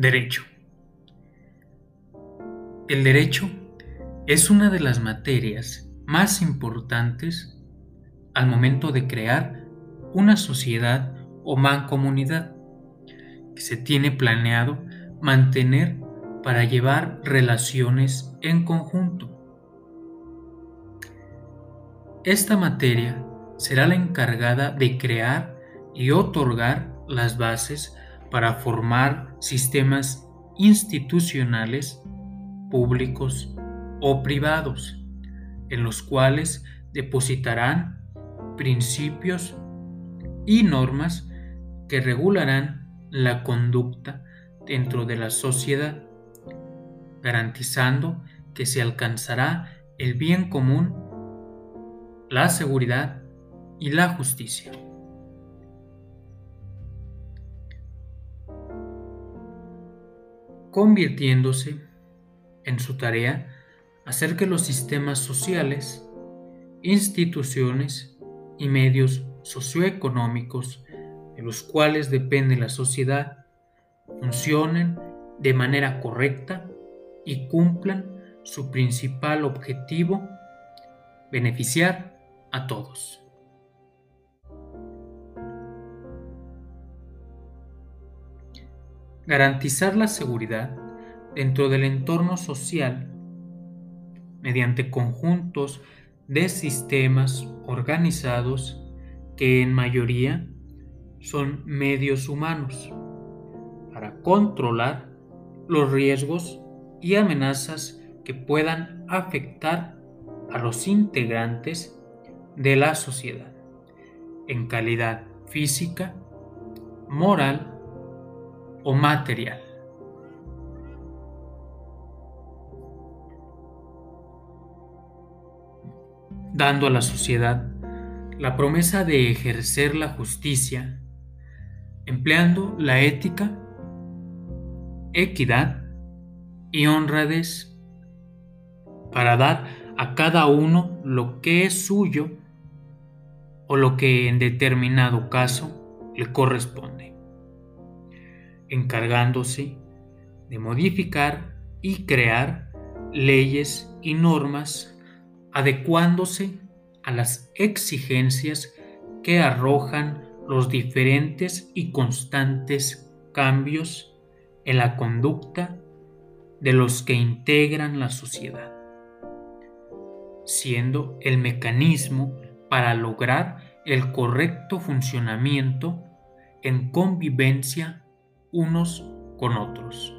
Derecho. El derecho es una de las materias más importantes al momento de crear una sociedad o mancomunidad que se tiene planeado mantener para llevar relaciones en conjunto. Esta materia será la encargada de crear y otorgar las bases para formar sistemas institucionales públicos o privados, en los cuales depositarán principios y normas que regularán la conducta dentro de la sociedad, garantizando que se alcanzará el bien común, la seguridad y la justicia. Convirtiéndose en su tarea hacer que los sistemas sociales, instituciones y medios socioeconómicos de los cuales depende la sociedad funcionen de manera correcta y cumplan su principal objetivo, beneficiar a todos. Garantizar la seguridad dentro del entorno social mediante conjuntos de sistemas organizados que en mayoría son medios humanos para controlar los riesgos y amenazas que puedan afectar a los integrantes de la sociedad en calidad física, moral o material. Dando a la sociedad la promesa de ejercer la justicia, empleando la ética, equidad y honradez para dar a cada uno lo que es suyo o lo que en determinado caso le corresponde encargándose de modificar y crear leyes y normas adecuándose a las exigencias que arrojan los diferentes y constantes cambios en la conducta de los que integran la sociedad, siendo el mecanismo para lograr el correcto funcionamiento en convivencia unos con otros.